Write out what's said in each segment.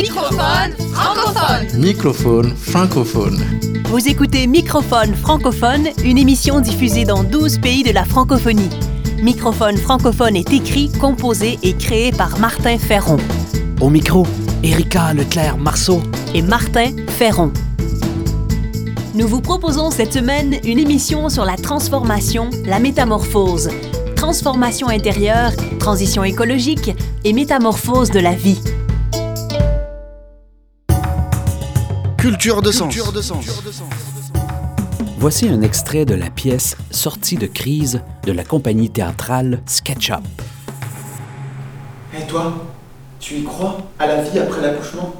Microphone francophone. Microphone francophone. Vous écoutez Microphone francophone, une émission diffusée dans 12 pays de la francophonie. Microphone francophone est écrit, composé et créé par Martin Ferron Au micro, Erika Leclerc-Marceau. et Martin Ferron. Nous vous proposons cette semaine une émission sur la transformation, la métamorphose, transformation intérieure, transition écologique et métamorphose de la vie. Culture de sens. Voici un extrait de la pièce Sortie de crise de la compagnie théâtrale SketchUp. Et toi, tu y crois à la vie après l'accouchement?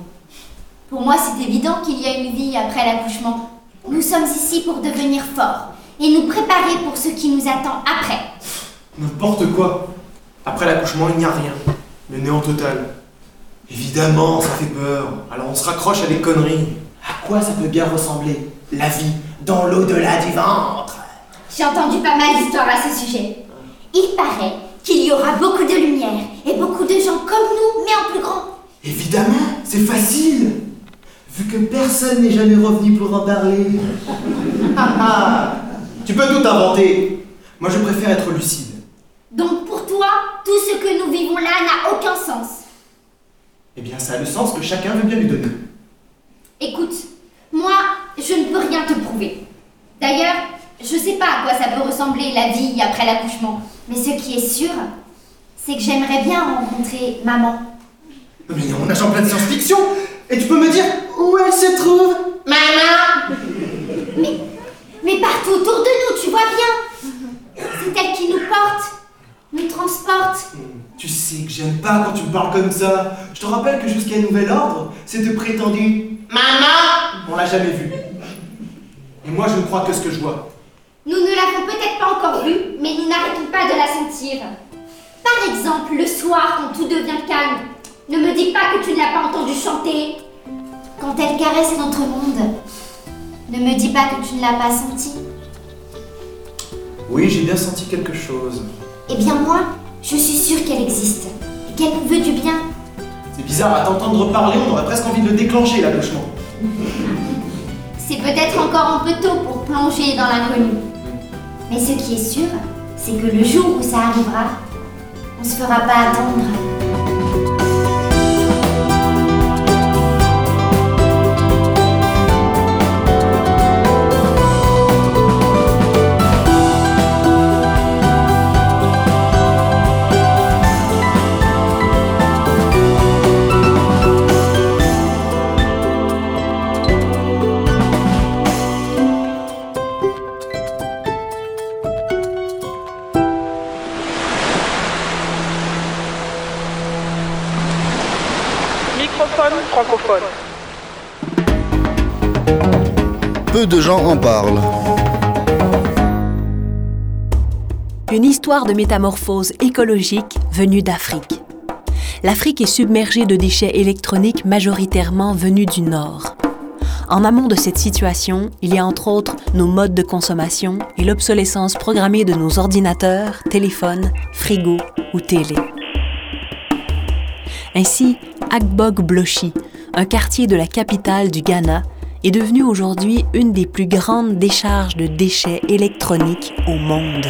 Pour moi, c'est évident qu'il y a une vie après l'accouchement. Nous sommes ici pour devenir forts et nous préparer pour ce qui nous attend après. N'importe quoi. Après l'accouchement, il n'y a rien. Le néant total. Évidemment, ça fait peur. Alors on se raccroche à des conneries. À quoi ça peut bien ressembler La vie dans l'au-delà du ventre? J'ai entendu pas mal d'histoires à ce sujet. Il paraît qu'il y aura beaucoup de lumière et beaucoup de gens comme nous, mais en plus grand. Évidemment, c'est facile. Vu que personne n'est jamais revenu pour en parler. Ah, ah. tu peux tout inventer. Moi, je préfère être lucide. Donc pour toi, tout ce que nous vivons là n'a aucun sens. Eh bien, ça a le sens que chacun veut bien lui donner. Écoute, moi, je ne peux rien te prouver. D'ailleurs, je sais pas à quoi ça peut ressembler la vie après l'accouchement. Mais ce qui est sûr, c'est que j'aimerais bien rencontrer maman. Mais on nage en pleine science-fiction Et tu peux me dire où elle se trouve? Maman Mais, mais partout autour de nous, tu vois bien. C'est elle qui nous porte, nous transporte. Tu sais que j'aime pas quand tu me parles comme ça. Je te rappelle que jusqu'à nouvel ordre, cette prétendue Maman On l'a jamais vue. Et moi, je ne crois que ce que je vois. Nous ne l'avons peut-être pas encore vue, mais nous n'arrêtons pas de la sentir. Par exemple, le soir, quand tout devient calme, ne me dis pas que tu ne l'as pas entendue chanter. Quand elle caresse notre monde, ne me dis pas que tu ne l'as pas senti. Oui, j'ai bien senti quelque chose. Eh bien moi, je suis sûre qu'elle existe et qu'elle nous veut du bien. C'est bizarre, à t'entendre parler, on aurait presque envie de le déclencher, l'accouchement. C'est peut-être encore un peu tôt pour plonger dans l'inconnu. Mais ce qui est sûr, c'est que le jour où ça arrivera, on se fera pas attendre. Peu de gens en parlent. Une histoire de métamorphose écologique venue d'Afrique. L'Afrique est submergée de déchets électroniques majoritairement venus du Nord. En amont de cette situation, il y a entre autres nos modes de consommation et l'obsolescence programmée de nos ordinateurs, téléphones, frigos ou télé. Ainsi, Agbog Bloshi, un quartier de la capitale du Ghana, est devenu aujourd'hui une des plus grandes décharges de déchets électroniques au monde.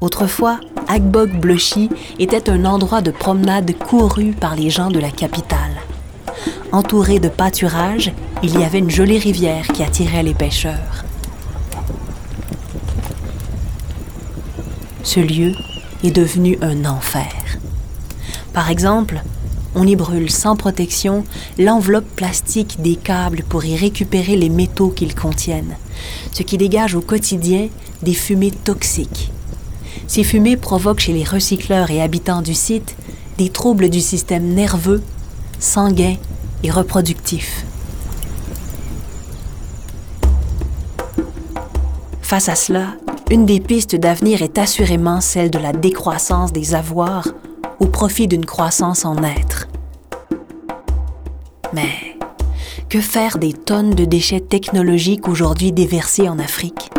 Autrefois, Agbog Bloshi était un endroit de promenade couru par les gens de la capitale. Entouré de pâturages, il y avait une jolie rivière qui attirait les pêcheurs. Ce lieu est devenu un enfer. Par exemple, on y brûle sans protection l'enveloppe plastique des câbles pour y récupérer les métaux qu'ils contiennent, ce qui dégage au quotidien des fumées toxiques. Ces fumées provoquent chez les recycleurs et habitants du site des troubles du système nerveux, sanguin et reproductif. Face à cela, une des pistes d'avenir est assurément celle de la décroissance des avoirs au profit d'une croissance en être. Mais que faire des tonnes de déchets technologiques aujourd'hui déversés en Afrique?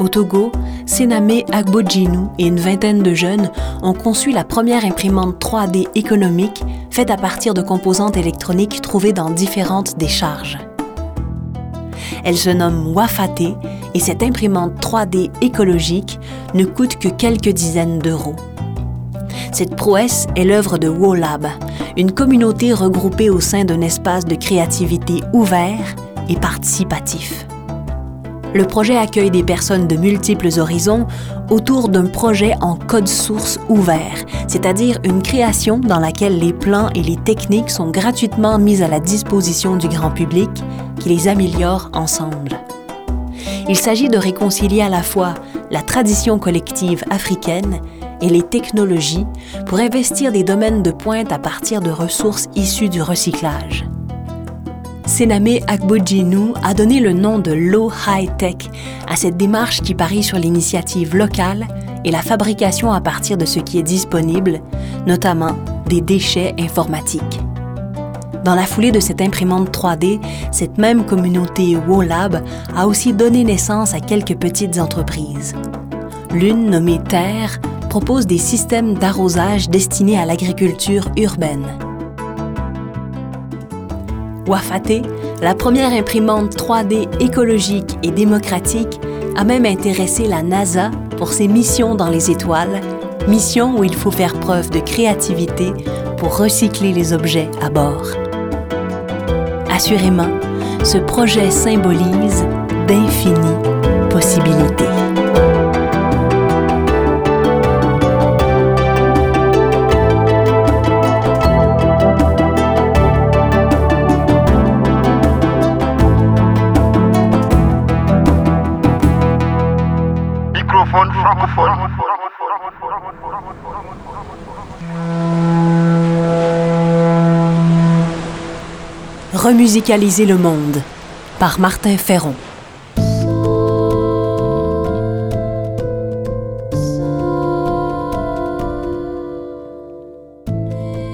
Au Togo, Sename Agbojinu et une vingtaine de jeunes ont conçu la première imprimante 3D économique faite à partir de composantes électroniques trouvées dans différentes décharges. Elle se nomme Wafate et cette imprimante 3D écologique ne coûte que quelques dizaines d'euros. Cette prouesse est l'œuvre de WoLab, une communauté regroupée au sein d'un espace de créativité ouvert et participatif. Le projet accueille des personnes de multiples horizons autour d'un projet en code source ouvert, c'est-à-dire une création dans laquelle les plans et les techniques sont gratuitement mis à la disposition du grand public qui les améliore ensemble. Il s'agit de réconcilier à la fois la tradition collective africaine et les technologies pour investir des domaines de pointe à partir de ressources issues du recyclage. Sename Akbojinu a donné le nom de Low High Tech à cette démarche qui parie sur l'initiative locale et la fabrication à partir de ce qui est disponible, notamment des déchets informatiques. Dans la foulée de cette imprimante 3D, cette même communauté WoLab a aussi donné naissance à quelques petites entreprises. L'une nommée Terre propose des systèmes d'arrosage destinés à l'agriculture urbaine. Wafate, la première imprimante 3D écologique et démocratique, a même intéressé la NASA pour ses missions dans les étoiles, mission où il faut faire preuve de créativité pour recycler les objets à bord. Assurément, ce projet symbolise d'infinies possibilités. Remusicaliser le monde par Martin Ferron.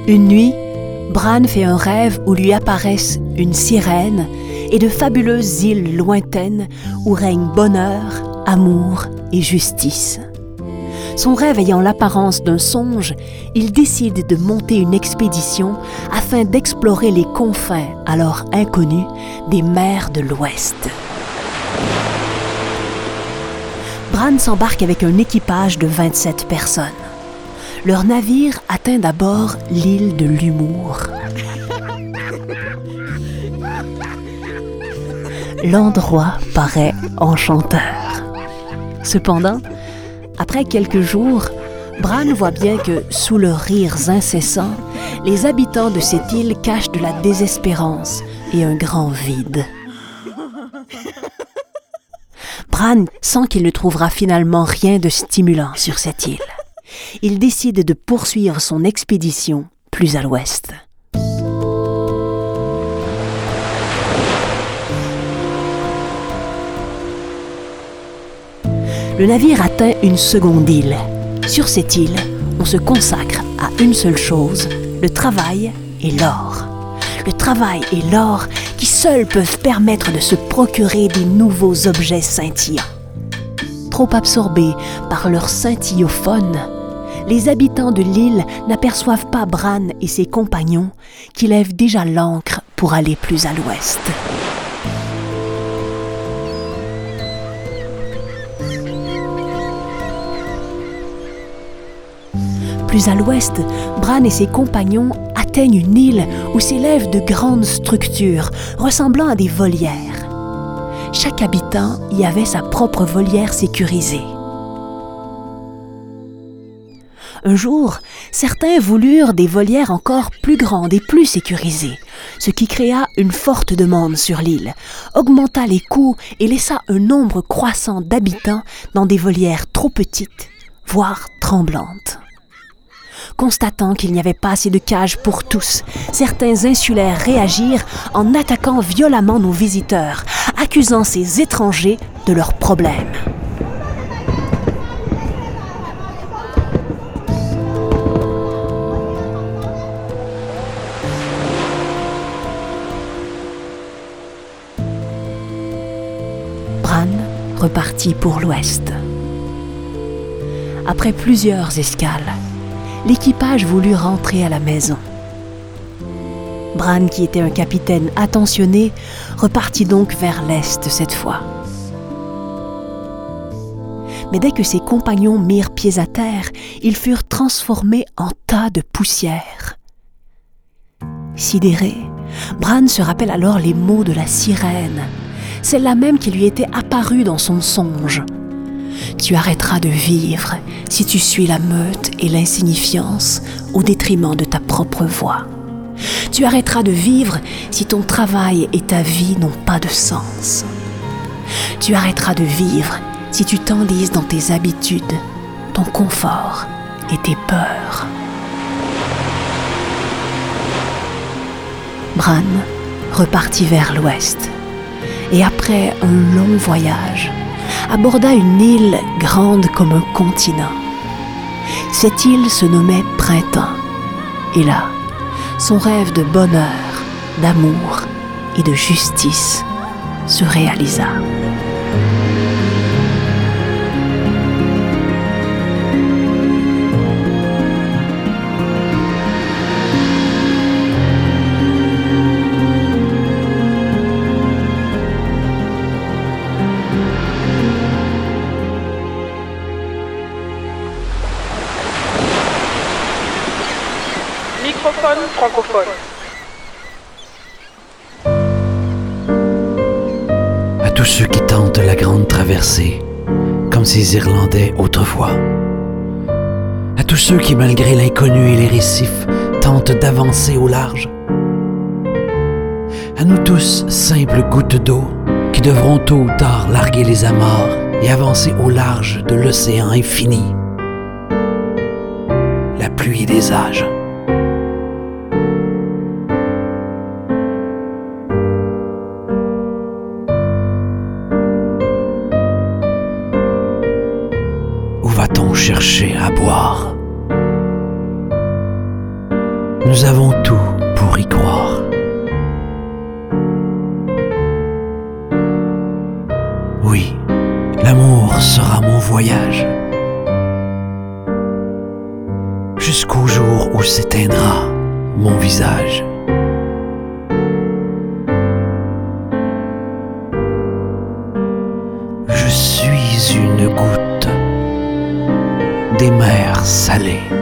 Une nuit, Bran fait un rêve où lui apparaissent une sirène et de fabuleuses îles lointaines où règne bonheur, amour et justice. Son rêve ayant l'apparence d'un songe, il décide de monter une expédition afin d'explorer les confins, alors inconnus, des mers de l'Ouest. Bran s'embarque avec un équipage de 27 personnes. Leur navire atteint d'abord l'île de l'Humour. L'endroit paraît enchanteur. Cependant, après quelques jours, Bran voit bien que, sous leurs rires incessants, les habitants de cette île cachent de la désespérance et un grand vide. Bran sent qu'il ne trouvera finalement rien de stimulant sur cette île. Il décide de poursuivre son expédition plus à l'ouest. Le navire atteint une seconde île. Sur cette île, on se consacre à une seule chose, le travail et l'or. Le travail et l'or qui seuls peuvent permettre de se procurer des nouveaux objets scintillants. Trop absorbés par leur scintillophone, les habitants de l'île n'aperçoivent pas Bran et ses compagnons qui lèvent déjà l'ancre pour aller plus à l'ouest. Plus à l'ouest, Bran et ses compagnons atteignent une île où s'élèvent de grandes structures ressemblant à des volières. Chaque habitant y avait sa propre volière sécurisée. Un jour, certains voulurent des volières encore plus grandes et plus sécurisées, ce qui créa une forte demande sur l'île, augmenta les coûts et laissa un nombre croissant d'habitants dans des volières trop petites, voire tremblantes. Constatant qu'il n'y avait pas assez de cages pour tous, certains insulaires réagirent en attaquant violemment nos visiteurs, accusant ces étrangers de leurs problèmes. Bran repartit pour l'ouest. Après plusieurs escales, l'équipage voulut rentrer à la maison. Bran, qui était un capitaine attentionné, repartit donc vers l'est cette fois. Mais dès que ses compagnons mirent pied à terre, ils furent transformés en tas de poussière. Sidéré, Bran se rappelle alors les mots de la sirène, celle-là même qui lui était apparue dans son songe. Tu arrêteras de vivre si tu suis la meute et l'insignifiance au détriment de ta propre voix. Tu arrêteras de vivre si ton travail et ta vie n'ont pas de sens. Tu arrêteras de vivre si tu t'enlises dans tes habitudes, ton confort et tes peurs. Bran repartit vers l'ouest et après un long voyage, aborda une île grande comme un continent. Cette île se nommait Printemps. Et là, son rêve de bonheur, d'amour et de justice se réalisa. À tous ceux qui tentent la grande traversée, comme ces Irlandais autrefois. À tous ceux qui, malgré l'inconnu et les récifs, tentent d'avancer au large. À nous tous, simples gouttes d'eau, qui devront tôt ou tard larguer les amarres et avancer au large de l'océan infini. La pluie des âges. Nous avons tout pour y croire. Oui, l'amour sera mon voyage. Jusqu'au jour où s'éteindra mon visage. Je suis une goutte des mers salées.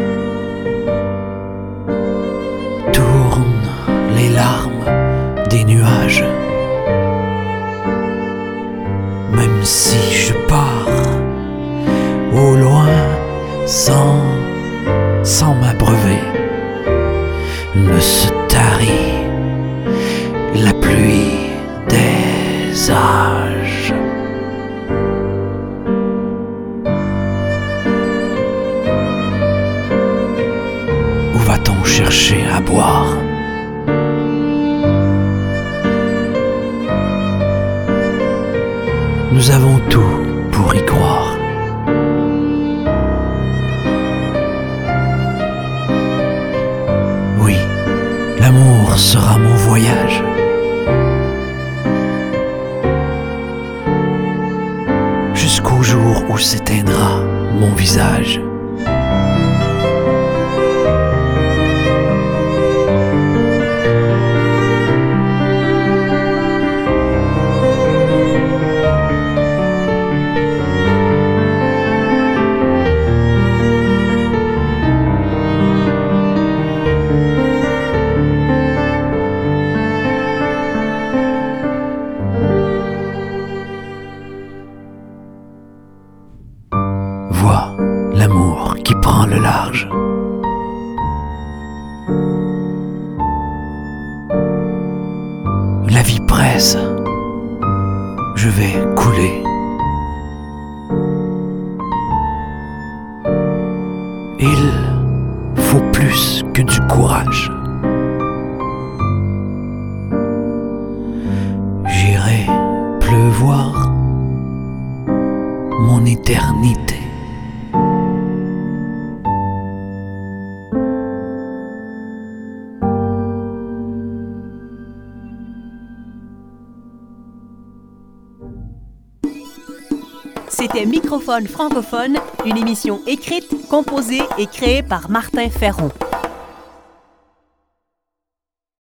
Chercher à boire Nous avons tout pour y croire. Oui, l'amour sera mon voyage. Jusqu'au jour où s'éteindra mon visage. La vie presse. Je vais couler. Il faut plus que du courage. J'irai pleuvoir mon éternité. Francophone, une émission écrite, composée et créée par Martin Ferron.